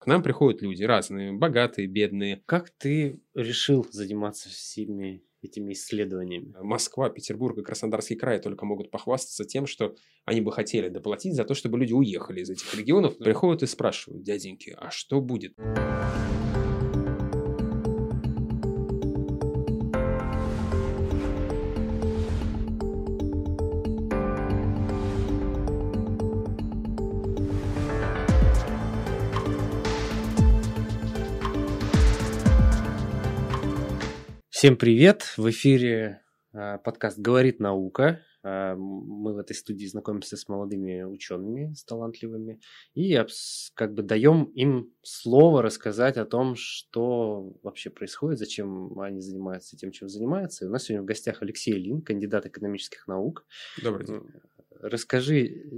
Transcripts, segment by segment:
К нам приходят люди разные, богатые, бедные. Как ты решил заниматься всеми этими исследованиями? Москва, Петербург и Краснодарский край только могут похвастаться тем, что они бы хотели доплатить за то, чтобы люди уехали из этих регионов. Приходят и спрашивают, дяденьки, а что будет? Всем привет! В эфире э, подкаст «Говорит наука». Э, мы в этой студии знакомимся с молодыми учеными, с талантливыми, и как бы даем им слово рассказать о том, что вообще происходит, зачем они занимаются тем, чем занимаются. И у нас сегодня в гостях Алексей Лин, кандидат экономических наук. Добрый день. Расскажи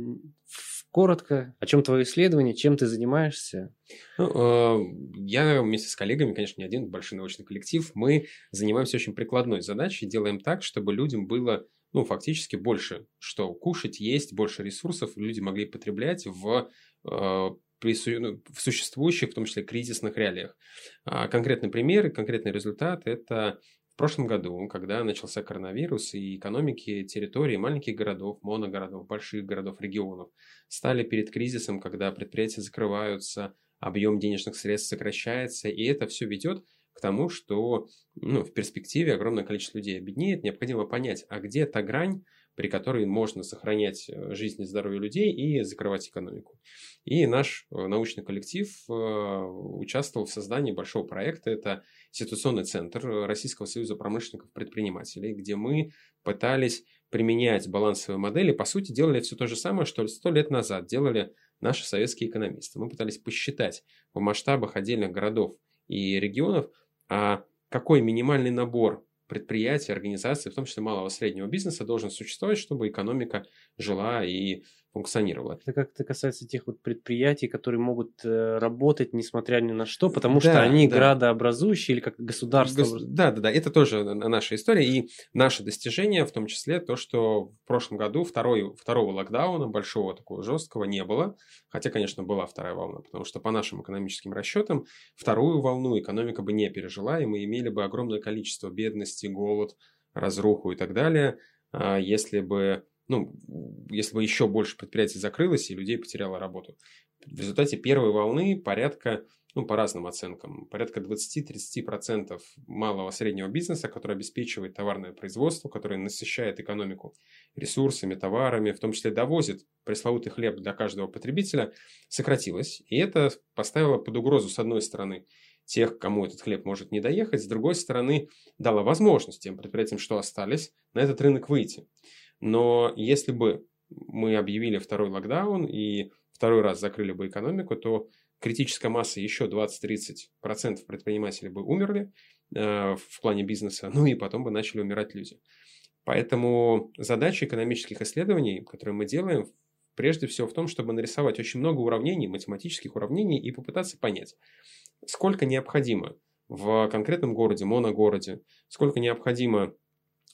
коротко, о чем твое исследование, чем ты занимаешься? Ну, э, я вместе с коллегами, конечно, не один, большой научный коллектив, мы занимаемся очень прикладной задачей, делаем так, чтобы людям было ну, фактически больше, что кушать, есть, больше ресурсов люди могли потреблять в э, ну, в существующих, в том числе кризисных реалиях. А конкретный пример, конкретный результат – это в прошлом году, когда начался коронавирус, и экономики территории маленьких городов, моногородов, больших городов, регионов стали перед кризисом, когда предприятия закрываются, объем денежных средств сокращается, и это все ведет к тому, что ну, в перспективе огромное количество людей обеднеет, необходимо понять, а где та грань, при которой можно сохранять э, жизнь и здоровье людей и закрывать экономику. И наш э, научный коллектив э, участвовал в создании большого проекта. Это ситуационный центр Российского союза промышленников предпринимателей, где мы пытались применять балансовые модели. По сути, делали все то же самое, что сто лет назад делали наши советские экономисты. Мы пытались посчитать в масштабах отдельных городов и регионов, а какой минимальный набор предприятий, организаций, в том числе малого и среднего бизнеса, должен существовать, чтобы экономика жила и функционировала. Это как-то касается тех вот предприятий, которые могут э, работать несмотря ни на что, потому да, что они да. градообразующие или как государство. Гос... Да, да, да, это тоже наша история и наше достижение, в том числе то, что в прошлом году второй, второго локдауна, большого такого жесткого, не было, хотя, конечно, была вторая волна, потому что по нашим экономическим расчетам вторую волну экономика бы не пережила, и мы имели бы огромное количество бедности, голод, разруху и так далее, а если бы ну, если бы еще больше предприятий закрылось и людей потеряло работу. В результате первой волны порядка, ну, по разным оценкам, порядка 20-30% малого среднего бизнеса, который обеспечивает товарное производство, который насыщает экономику ресурсами, товарами, в том числе довозит пресловутый хлеб для каждого потребителя, сократилось. И это поставило под угрозу, с одной стороны, тех, кому этот хлеб может не доехать, с другой стороны, дало возможность тем предприятиям, что остались, на этот рынок выйти. Но если бы мы объявили второй локдаун и второй раз закрыли бы экономику, то критическая масса еще 20-30% предпринимателей бы умерли э, в плане бизнеса, ну и потом бы начали умирать люди. Поэтому задача экономических исследований, которые мы делаем, прежде всего в том, чтобы нарисовать очень много уравнений, математических уравнений и попытаться понять, сколько необходимо в конкретном городе, моногороде, сколько необходимо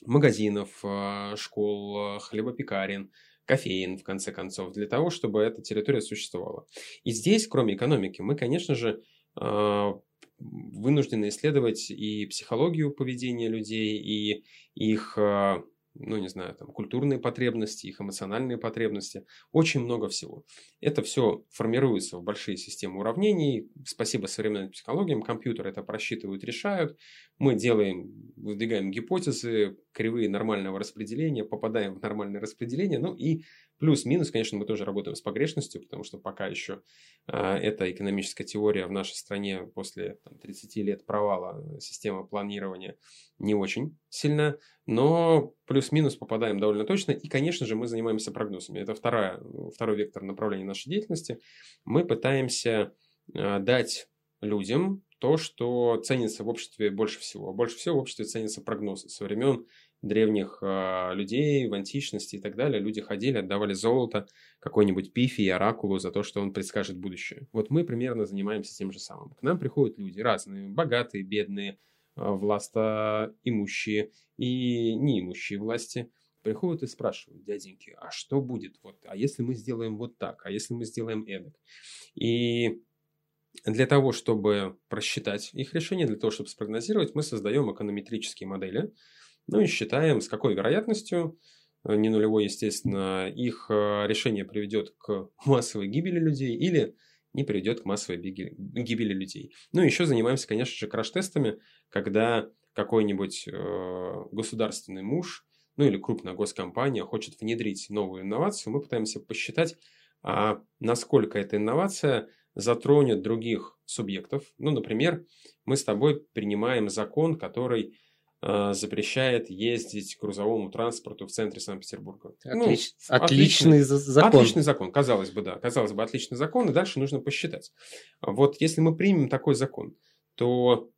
магазинов, а, школ, а, хлебопекарен, кофеин, в конце концов, для того, чтобы эта территория существовала. И здесь, кроме экономики, мы, конечно же, а, вынуждены исследовать и психологию поведения людей, и их ну, не знаю, там, культурные потребности, их эмоциональные потребности, очень много всего. Это все формируется в большие системы уравнений. Спасибо современным психологиям, компьютеры это просчитывают, решают. Мы делаем, выдвигаем гипотезы, кривые нормального распределения, попадаем в нормальное распределение, ну и Плюс-минус, конечно, мы тоже работаем с погрешностью, потому что пока еще э, эта экономическая теория в нашей стране после там, 30 лет провала системы планирования не очень сильна, но плюс-минус попадаем довольно точно. И, конечно же, мы занимаемся прогнозами. Это вторая, второй вектор направления нашей деятельности. Мы пытаемся э, дать людям то, что ценится в обществе больше всего. Больше всего в обществе ценятся прогнозы. Со времен древних э, людей в античности и так далее. Люди ходили, отдавали золото какой-нибудь пифи и оракулу за то, что он предскажет будущее. Вот мы примерно занимаемся тем же самым. К нам приходят люди разные, богатые, бедные, э, властоимущие и неимущие власти. Приходят и спрашивают, дяденьки, а что будет? Вот, а если мы сделаем вот так? А если мы сделаем эдак? И для того, чтобы просчитать их решение, для того, чтобы спрогнозировать, мы создаем эконометрические модели, ну и считаем, с какой вероятностью, э, не нулевой, естественно, их э, решение приведет к массовой гибели людей или не приведет к массовой гибели людей. Ну и еще занимаемся, конечно же, краш-тестами, когда какой-нибудь э, государственный муж, ну или крупная госкомпания хочет внедрить новую инновацию, мы пытаемся посчитать, а насколько эта инновация затронет других субъектов. Ну, например, мы с тобой принимаем закон, который запрещает ездить грузовому транспорту в центре Санкт-Петербурга. Отлич... Ну, отличный, отличный закон. Отличный закон, казалось бы, да. Казалось бы, отличный закон, и дальше нужно посчитать. Вот если мы примем такой закон, то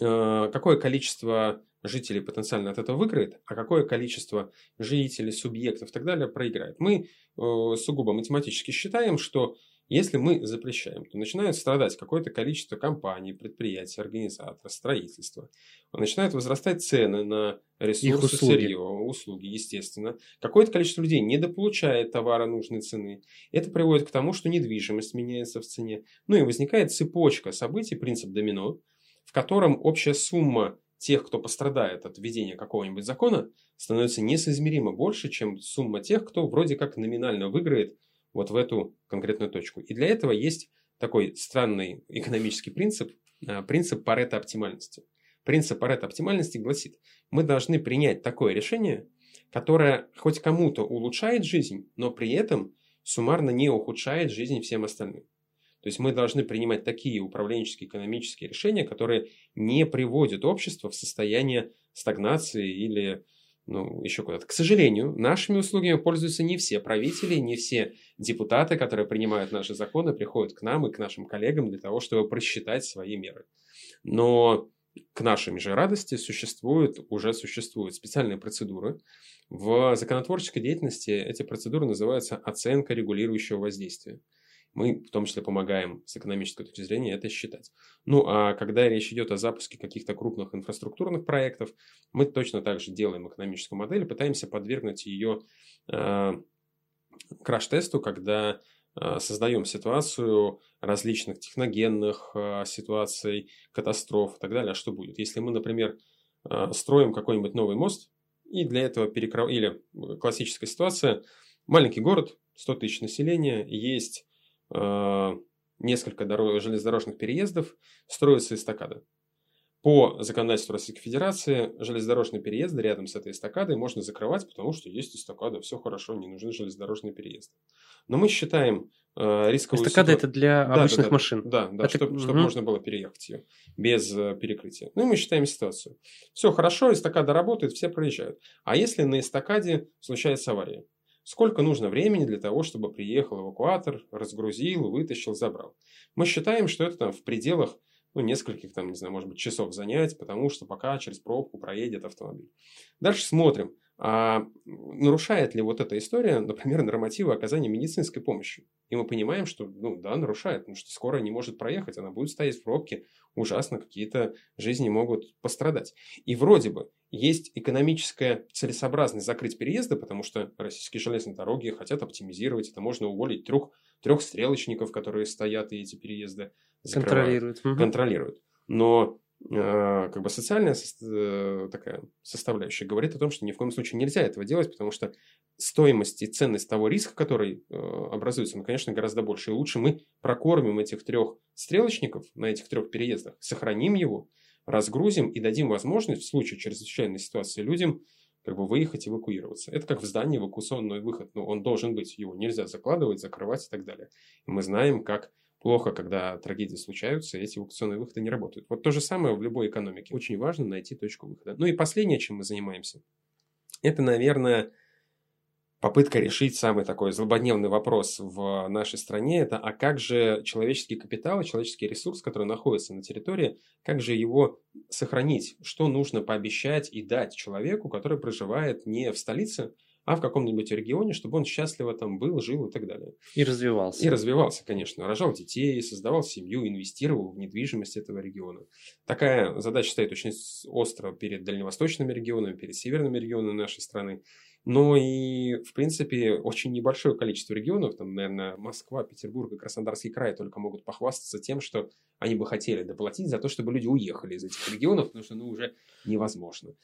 э, какое количество жителей потенциально от этого выиграет, а какое количество жителей, субъектов и так далее проиграет. Мы э, сугубо математически считаем, что если мы запрещаем, то начинает страдать какое-то количество компаний, предприятий, организаторов, строительства. Начинают возрастать цены на ресурсы, услуги. сырье, услуги, естественно. Какое-то количество людей недополучает товара нужной цены. Это приводит к тому, что недвижимость меняется в цене. Ну и возникает цепочка событий, принцип домино, в котором общая сумма тех, кто пострадает от введения какого-нибудь закона, становится несоизмеримо больше, чем сумма тех, кто вроде как номинально выиграет вот в эту конкретную точку. И для этого есть такой странный экономический принцип, а, принцип Паретта оптимальности. Принцип Паретта оптимальности гласит, мы должны принять такое решение, которое хоть кому-то улучшает жизнь, но при этом суммарно не ухудшает жизнь всем остальным. То есть мы должны принимать такие управленческие экономические решения, которые не приводят общество в состояние стагнации или ну, еще куда-то. К сожалению, нашими услугами пользуются не все правители, не все депутаты, которые принимают наши законы, приходят к нам и к нашим коллегам для того, чтобы просчитать свои меры. Но к нашей же радости существуют, уже существуют специальные процедуры. В законотворческой деятельности эти процедуры называются оценка регулирующего воздействия. Мы в том числе помогаем с экономической точки зрения это считать. Ну а когда речь идет о запуске каких-то крупных инфраструктурных проектов, мы точно так же делаем экономическую модель, пытаемся подвергнуть ее э, краш-тесту, когда э, создаем ситуацию различных техногенных э, ситуаций, катастроф и так далее. А что будет? Если мы, например, э, строим какой-нибудь новый мост, и для этого перекров... или классическая ситуация, маленький город, 100 тысяч населения, есть Э, несколько дорог, железнодорожных переездов строятся эстакады. По законодательству Российской Федерации железнодорожные переезды рядом с этой эстакадой можно закрывать, потому что есть эстакада, все хорошо, не нужны железнодорожные переезды. Но мы считаем э, рисковую Эстакада ситуацию... это для да, обычных да, да, машин? Да, да, это... чтобы, угу. чтобы можно было переехать ее без э, перекрытия. Ну и мы считаем ситуацию. Все хорошо, эстакада работает, все проезжают. А если на эстакаде случается авария? Сколько нужно времени для того, чтобы приехал эвакуатор, разгрузил, вытащил, забрал. Мы считаем, что это там в пределах ну, нескольких, там, не знаю, может быть, часов занять, потому что пока через пробку проедет автомобиль. Дальше смотрим, а нарушает ли вот эта история, например, нормативы оказания медицинской помощи. И мы понимаем, что, ну да, нарушает, потому что скорая не может проехать, она будет стоять в пробке, ужасно, какие-то жизни могут пострадать. И вроде бы есть экономическая целесообразность закрыть переезды, потому что российские железные дороги хотят оптимизировать. Это можно уволить трех, трех стрелочников, которые стоят и эти переезды. Контролируют. Контролируют. Но э, как бы социальная э, такая составляющая говорит о том, что ни в коем случае нельзя этого делать, потому что стоимость и ценность того риска, который э, образуется, ну, конечно, гораздо больше. И лучше мы прокормим этих трех стрелочников на этих трех переездах, сохраним его, разгрузим и дадим возможность в случае чрезвычайной ситуации людям как бы выехать, эвакуироваться. Это как в здании эвакуационный выход. Но он должен быть, его нельзя закладывать, закрывать и так далее. И мы знаем, как плохо, когда трагедии случаются, эти эвакуационные выходы не работают. Вот то же самое в любой экономике. Очень важно найти точку выхода. Ну и последнее, чем мы занимаемся, это, наверное, попытка решить самый такой злободневный вопрос в нашей стране, это а как же человеческий капитал, человеческий ресурс, который находится на территории, как же его сохранить? Что нужно пообещать и дать человеку, который проживает не в столице, а в каком-нибудь регионе, чтобы он счастливо там был, жил и так далее. И развивался. И развивался, конечно. Рожал детей, создавал семью, инвестировал в недвижимость этого региона. Такая задача стоит очень остро перед дальневосточными регионами, перед северными регионами нашей страны. Но и, в принципе, очень небольшое количество регионов, там, наверное, Москва, Петербург и Краснодарский край только могут похвастаться тем, что они бы хотели доплатить за то, чтобы люди уехали из этих регионов, потому что, ну, уже невозможно.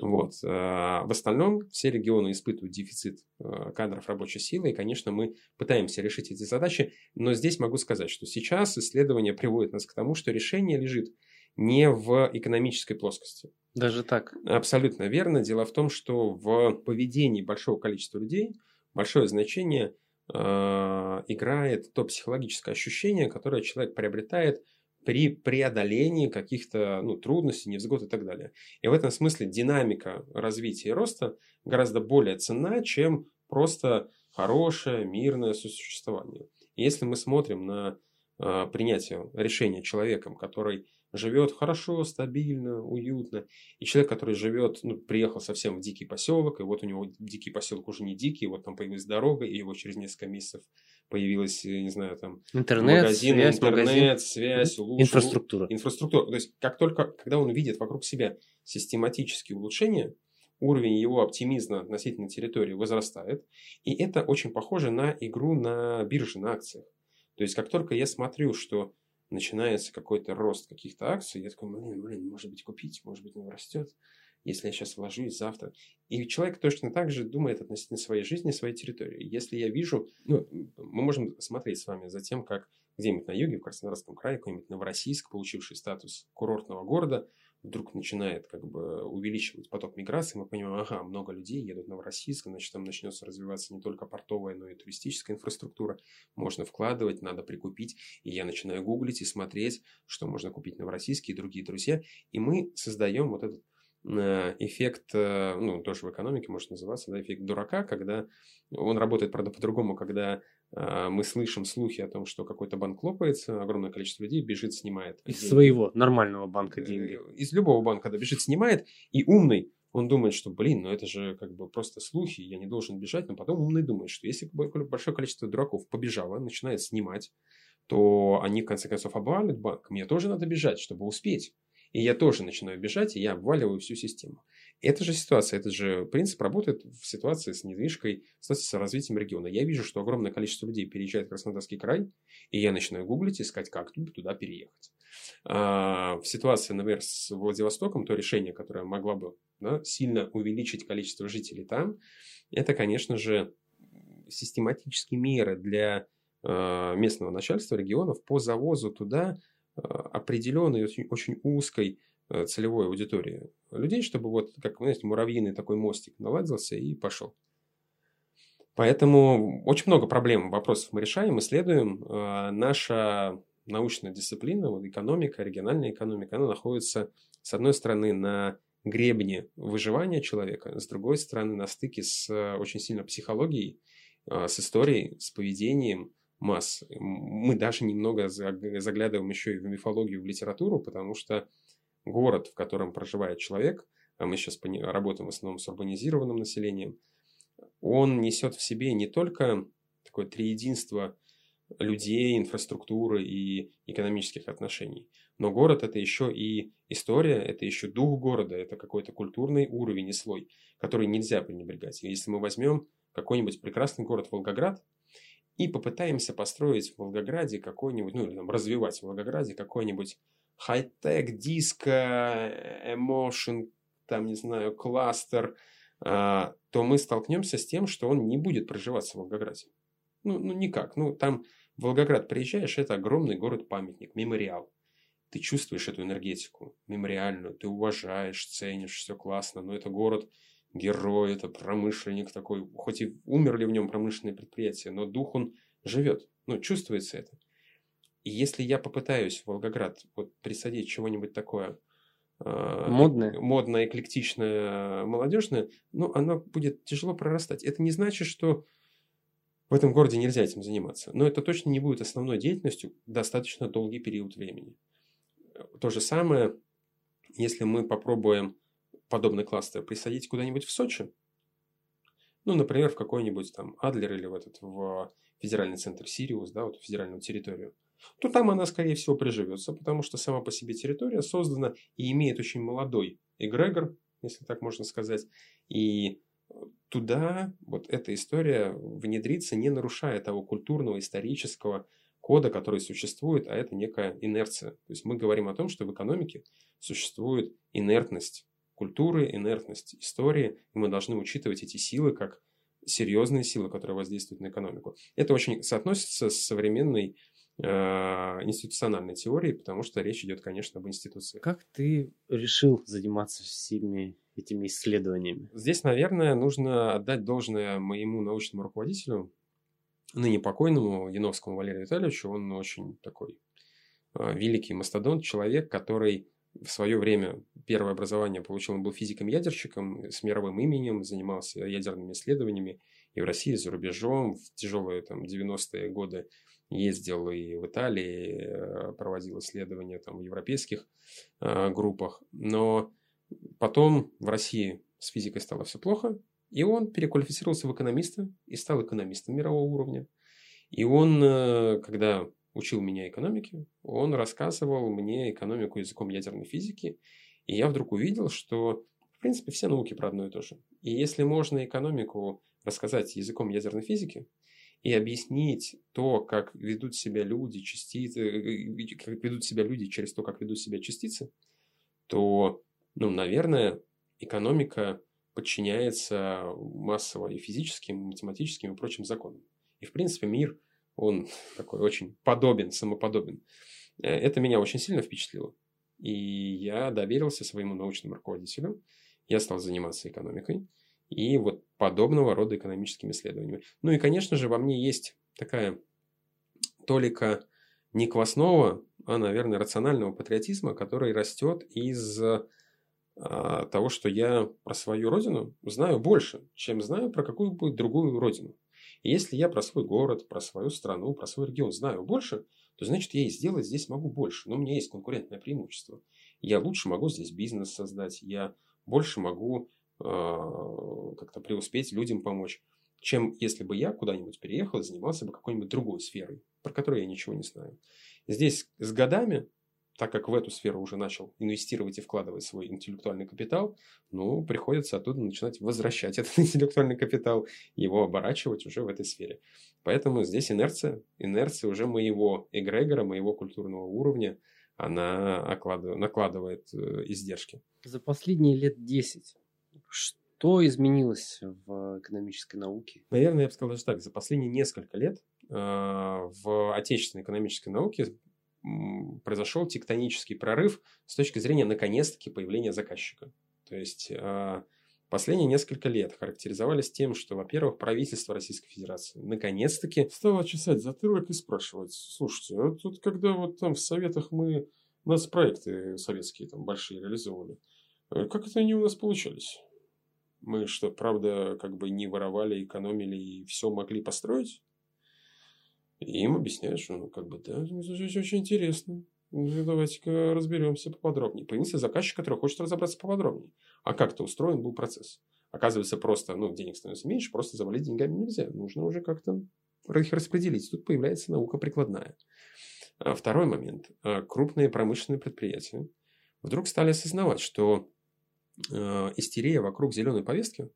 Вот. А в остальном все регионы испытывают дефицит э, кадров рабочей силы, и, конечно, мы пытаемся решить эти задачи, но здесь могу сказать, что сейчас исследования приводят нас к тому, что решение лежит не в экономической плоскости. Даже так? Абсолютно верно. Дело в том, что в поведении большого количества людей большое значение э, играет то психологическое ощущение, которое человек приобретает при преодолении каких-то ну, трудностей, невзгод и так далее. И в этом смысле динамика развития и роста гораздо более ценна, чем просто хорошее, мирное сосуществование. И если мы смотрим на э, принятие решения человеком, который живет хорошо, стабильно, уютно. И человек, который живет, ну, приехал совсем в дикий поселок, и вот у него дикий поселок уже не дикий, вот там появилась дорога, и его через несколько месяцев появилась, не знаю, там интернет, магазин, связь, интернет, магазин. связь, лучше, инфраструктура. Инфраструктура. То есть, как только, когда он видит вокруг себя систематические улучшения, уровень его оптимизма относительно территории возрастает. И это очень похоже на игру на бирже, на акциях. То есть, как только я смотрю, что начинается какой-то рост каких-то акций, я такой, блин, блин, может быть купить, может быть он растет, если я сейчас вложусь завтра. И человек точно так же думает относительно своей жизни, своей территории. Если я вижу, ну, мы можем смотреть с вами за тем, как где-нибудь на юге, в Краснодарском крае, какой-нибудь Новороссийск, получивший статус курортного города, вдруг начинает как бы увеличивать поток миграции, мы понимаем, ага, много людей едут в Новороссийск, значит, там начнется развиваться не только портовая, но и туристическая инфраструктура. Можно вкладывать, надо прикупить. И я начинаю гуглить и смотреть, что можно купить в Новороссийске и другие друзья. И мы создаем вот этот э, эффект, э, ну, тоже в экономике может называться, да, эффект дурака, когда он работает, правда, по-другому, когда мы слышим слухи о том, что какой-то банк лопается, огромное количество людей бежит, снимает. Из деньги. своего нормального банка деньги. Э, из любого банка, да, бежит, снимает, и умный, он думает, что, блин, ну это же как бы просто слухи, я не должен бежать, но потом умный думает, что если большое количество дураков побежало, начинает снимать, то они в конце концов обвалят банк, мне тоже надо бежать, чтобы успеть. И я тоже начинаю бежать, и я обваливаю всю систему. Эта же ситуация, этот же принцип работает в ситуации с недвижкой, с развитием региона. Я вижу, что огромное количество людей переезжает в Краснодарский край, и я начинаю гуглить, искать, как туда переехать. А, в ситуации, например, с Владивостоком, то решение, которое могло бы да, сильно увеличить количество жителей там, это, конечно же, систематические меры для а, местного начальства регионов по завозу туда а, определенной, очень, очень узкой Э, целевой аудитории людей, чтобы вот, как, знаете, муравьиный такой мостик наладился и пошел. Поэтому очень много проблем, вопросов мы решаем, исследуем. Э, наша научная дисциплина, вот экономика, региональная экономика, она находится, с одной стороны, на гребне выживания человека, с другой стороны, на стыке с э, очень сильно психологией, с историей, с поведением масс. Мы даже немного заглядываем еще и в мифологию, в литературу, потому что город, в котором проживает человек, а мы сейчас работаем в основном с урбанизированным населением, он несет в себе не только такое триединство людей, инфраструктуры и экономических отношений. Но город это еще и история, это еще дух города, это какой-то культурный уровень и слой, который нельзя пренебрегать. Если мы возьмем какой-нибудь прекрасный город Волгоград и попытаемся построить в Волгограде какой-нибудь, ну или там развивать в Волгограде какой-нибудь хай-тек, диско, эмошн, там, не знаю, кластер, а, то мы столкнемся с тем, что он не будет проживаться в Волгограде. Ну, ну никак. Ну, там в Волгоград приезжаешь, это огромный город-памятник, мемориал. Ты чувствуешь эту энергетику мемориальную, ты уважаешь, ценишь, все классно, но это город герой, это промышленник такой, хоть и умерли в нем промышленные предприятия, но дух он живет, ну, чувствуется это. И если я попытаюсь в Волгоград вот присадить чего-нибудь такое а, модное, модное, эклектичное, молодежное, ну, оно будет тяжело прорастать. Это не значит, что в этом городе нельзя этим заниматься. Но это точно не будет основной деятельностью достаточно долгий период времени. То же самое, если мы попробуем подобный кластер присадить куда-нибудь в Сочи, ну, например, в какой-нибудь там Адлер или в этот в федеральный центр Сириус, да, вот федеральную территорию – то там она, скорее всего, приживется, потому что сама по себе территория создана и имеет очень молодой эгрегор, если так можно сказать. И туда вот эта история внедрится, не нарушая того культурного, исторического кода, который существует, а это некая инерция. То есть мы говорим о том, что в экономике существует инертность культуры, инертность истории, и мы должны учитывать эти силы как серьезные силы, которые воздействуют на экономику. Это очень соотносится с современной э, институциональной теорией, потому что речь идет, конечно, об институции. Как ты решил заниматься всеми этими исследованиями? Здесь, наверное, нужно отдать должное моему научному руководителю, ныне покойному Яновскому Валерию Витальевичу. Он очень такой э, великий мастодонт, человек, который в свое время первое образование получил, он был физиком-ядерщиком с мировым именем, занимался ядерными исследованиями и в России, и за рубежом. В тяжелые там, 90-е годы ездил и в Италии, э, проводил исследования там, в европейских э, группах. Но потом в России с физикой стало все плохо, и он переквалифицировался в экономиста и стал экономистом мирового уровня. И он, э, когда учил меня экономике, он рассказывал мне экономику языком ядерной физики, и я вдруг увидел, что, в принципе, все науки про одно и то же. И если можно экономику рассказать языком ядерной физики и объяснить то, как ведут себя люди, частицы, э, как ведут себя люди через то, как ведут себя частицы, то, ну, наверное, экономика подчиняется массово и физическим, и математическим и прочим законам. И, в принципе, мир – он такой очень подобен, самоподобен. Э, это меня очень сильно впечатлило. И я доверился своему научному руководителю. Я стал заниматься экономикой и вот подобного рода экономическими исследованиями. Ну и, конечно же, во мне есть такая толика не квасного, а, наверное, рационального патриотизма, который растет из а, того, что я про свою родину знаю больше, чем знаю про какую-нибудь другую родину. И если я про свой город, про свою страну, про свой регион знаю больше, то значит я и сделать здесь могу больше. Но у меня есть конкурентное преимущество. Я лучше могу здесь бизнес создать, я больше могу как-то преуспеть, людям помочь, чем если бы я куда-нибудь переехал и занимался бы какой-нибудь другой сферой, про которую я ничего не знаю. Здесь с годами так как в эту сферу уже начал инвестировать и вкладывать свой интеллектуальный капитал, ну, приходится оттуда начинать возвращать этот интеллектуальный капитал, его оборачивать уже в этой сфере. Поэтому здесь инерция, инерция уже моего эгрегора, моего культурного уровня, она накладывает э, издержки. За последние лет 10 что изменилось в экономической науке? Наверное, я бы сказал даже так. За последние несколько лет э, в отечественной экономической науке произошел тектонический прорыв с точки зрения, наконец-таки, появления заказчика. То есть, а, последние несколько лет характеризовались тем, что, во-первых, правительство Российской Федерации наконец-таки стало чесать затылок и спрашивать, слушайте, а тут когда вот там в Советах мы, у нас проекты советские там большие реализовывали, э, как это они у нас получались? Мы что, правда, как бы не воровали, экономили и все могли построить? И им объясняют, что, ну, как бы, да, очень интересно. Ну, давайте-ка разберемся поподробнее. Появился заказчик, который хочет разобраться поподробнее. А как-то устроен был процесс. Оказывается, просто, ну, денег становится меньше, просто завалить деньгами нельзя. Нужно уже как-то их распределить. Тут появляется наука прикладная. А второй момент. А крупные промышленные предприятия вдруг стали осознавать, что истерия вокруг зеленой повестки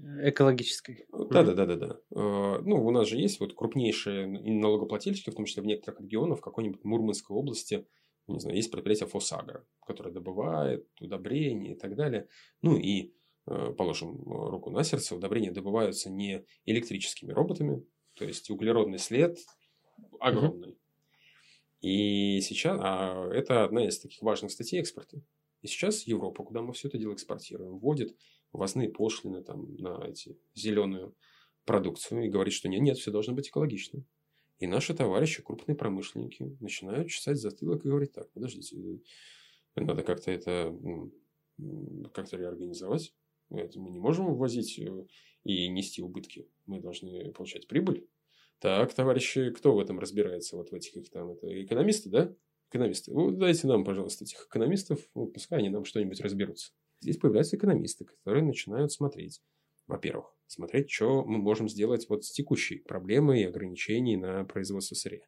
Экологической. Да, да, да, да, да. Ну, у нас же есть вот крупнейшие налогоплательщики, в том числе в некоторых регионах, в какой-нибудь Мурманской области, не знаю, есть предприятие Фосагро, которое добывает удобрения и так далее. Ну и, э, положим руку на сердце, удобрения добываются не электрическими роботами, то есть углеродный след огромный. Угу. И сейчас, а это одна из таких важных статей экспорта. И сейчас Европа, куда мы все это дело экспортируем, вводит ввозные пошлины там, на эти зеленую продукцию и говорит, что нет, нет, все должно быть экологично. И наши товарищи, крупные промышленники, начинают чесать затылок и говорить, так, подождите, надо как-то это как-то реорганизовать. Это мы не можем ввозить э, и нести убытки. Мы должны получать прибыль. Так, товарищи, кто в этом разбирается? Вот в этих их там, это экономисты, да? Экономисты. Ну, дайте нам, пожалуйста, этих экономистов, ну, пускай они нам что-нибудь разберутся. Здесь появляются экономисты, которые начинают смотреть, во-первых, смотреть, что мы можем сделать вот с текущей проблемой и ограничений на производство сырья.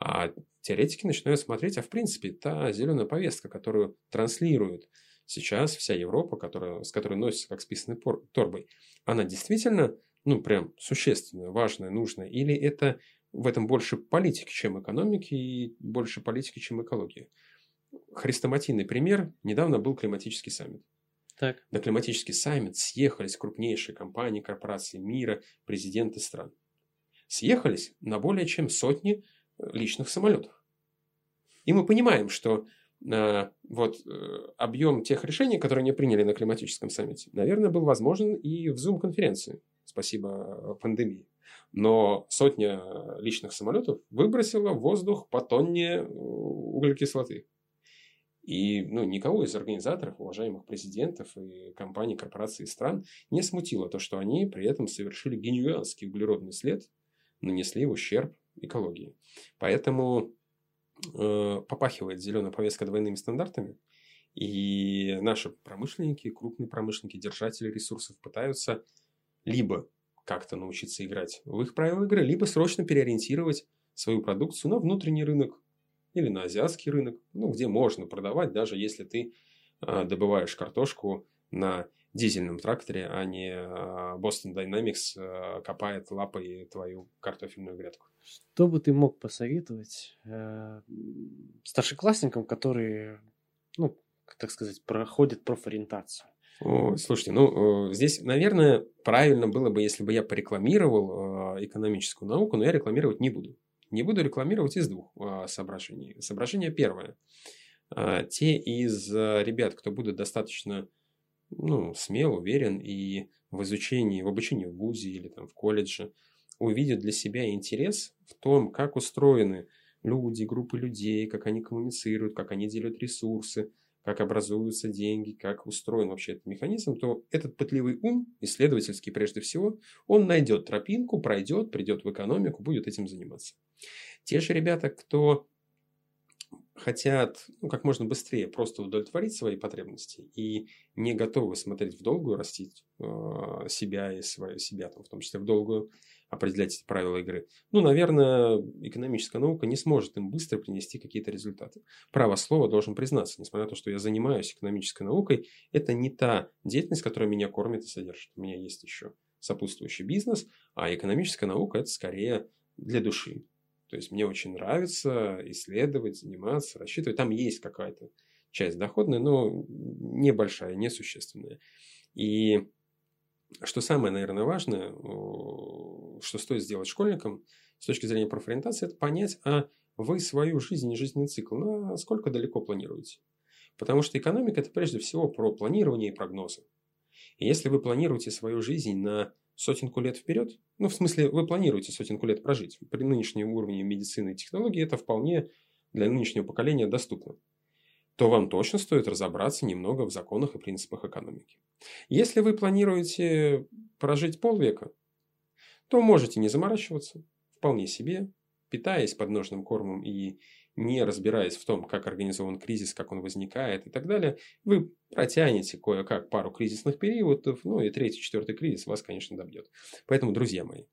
А теоретики начинают смотреть, а в принципе та зеленая повестка, которую транслируют сейчас вся Европа, которая, с которой носится как с торбой, она действительно, ну, прям существенная, важная, нужная? Или это в этом больше политики, чем экономики, и больше политики, чем экологии? Хрестоматийный пример. Недавно был климатический саммит. Так. На климатический саммит съехались крупнейшие компании, корпорации мира, президенты стран. Съехались на более чем сотни э, личных самолетов. И мы понимаем, что э, вот э, объем тех решений, которые они приняли на климатическом саммите, наверное, был возможен и в Zoom-конференции. Спасибо пандемии. Но сотня личных самолетов выбросила в воздух по тонне углекислоты. И ну, никого из организаторов, уважаемых президентов и компаний, корпораций и стран не смутило то, что они при этом совершили генуанский углеродный след, нанесли ущерб экологии. Поэтому э, попахивает зеленая повестка двойными стандартами. И наши промышленники, крупные промышленники, держатели ресурсов пытаются либо как-то научиться играть в их правила игры, либо срочно переориентировать свою продукцию на внутренний рынок, или на азиатский рынок, ну, где можно продавать, даже если ты э, добываешь картошку на дизельном тракторе, а не э, Boston Dynamics э, копает лапой твою картофельную грядку. Что бы ты мог посоветовать э, старшеклассникам, которые, ну, так сказать, проходят профориентацию? Слушайте, ну, э, здесь, наверное, правильно было бы, если бы я порекламировал э, экономическую науку, но я рекламировать не буду. Не буду рекламировать из двух а, соображений. Соображение первое. Те из ребят, кто будет достаточно ну, смел, уверен и в изучении, в обучении в ВУЗе или там, в колледже, увидят для себя интерес в том, как устроены люди, группы людей, как они коммуницируют, как они делят ресурсы, как образуются деньги, как устроен вообще этот механизм, то этот пытливый ум, исследовательский прежде всего, он найдет тропинку, пройдет, придет в экономику, будет этим заниматься. Те же ребята, кто хотят ну, как можно быстрее просто удовлетворить свои потребности и не готовы смотреть в долгую, растить э, себя и свое, себя, там, в том числе в долгую, определять эти правила игры. Ну, наверное, экономическая наука не сможет им быстро принести какие-то результаты. Право слова должен признаться, несмотря на то, что я занимаюсь экономической наукой, это не та деятельность, которая меня кормит и содержит. У меня есть еще сопутствующий бизнес, а экономическая наука – это скорее для души. То есть мне очень нравится исследовать, заниматься, рассчитывать. Там есть какая-то часть доходная, но небольшая, несущественная. И что самое, наверное, важное, что стоит сделать школьникам с точки зрения профориентации, это понять, а вы свою жизнь и жизненный цикл насколько далеко планируете. Потому что экономика – это прежде всего про планирование и прогнозы. И если вы планируете свою жизнь на сотенку лет вперед, ну, в смысле, вы планируете сотенку лет прожить. При нынешнем уровне медицины и технологий это вполне для нынешнего поколения доступно то вам точно стоит разобраться немного в законах и принципах экономики. Если вы планируете прожить полвека, то можете не заморачиваться, вполне себе, питаясь подножным кормом и не разбираясь в том, как организован кризис, как он возникает и так далее, вы протянете кое-как пару кризисных периодов, ну и третий, четвертый кризис вас, конечно, добьет. Поэтому, друзья мои,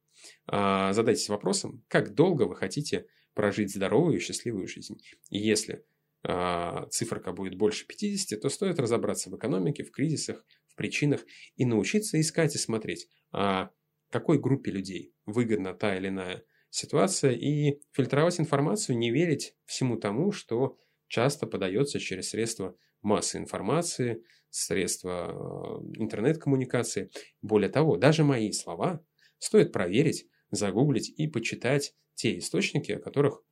а, задайтесь вопросом, как долго вы хотите прожить здоровую и счастливую жизнь. И если а, циферка будет больше 50, то стоит разобраться в экономике, в кризисах, в причинах и научиться искать и смотреть, а какой группе людей выгодна та или иная ситуация и фильтровать информацию, не верить всему тому, что часто подается через средства массы информации, средства э, интернет-коммуникации. Более того, даже мои слова стоит проверить, загуглить и почитать те источники, о которых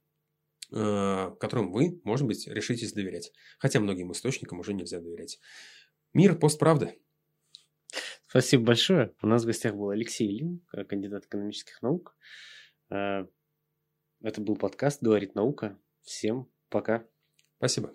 э, которым вы, может быть, решитесь доверять. Хотя многим источникам уже нельзя доверять. Мир постправда. Спасибо большое. У нас в гостях был Алексей Лин, кандидат экономических наук. Э, это был подкаст «Говорит наука». Всем пока. Спасибо.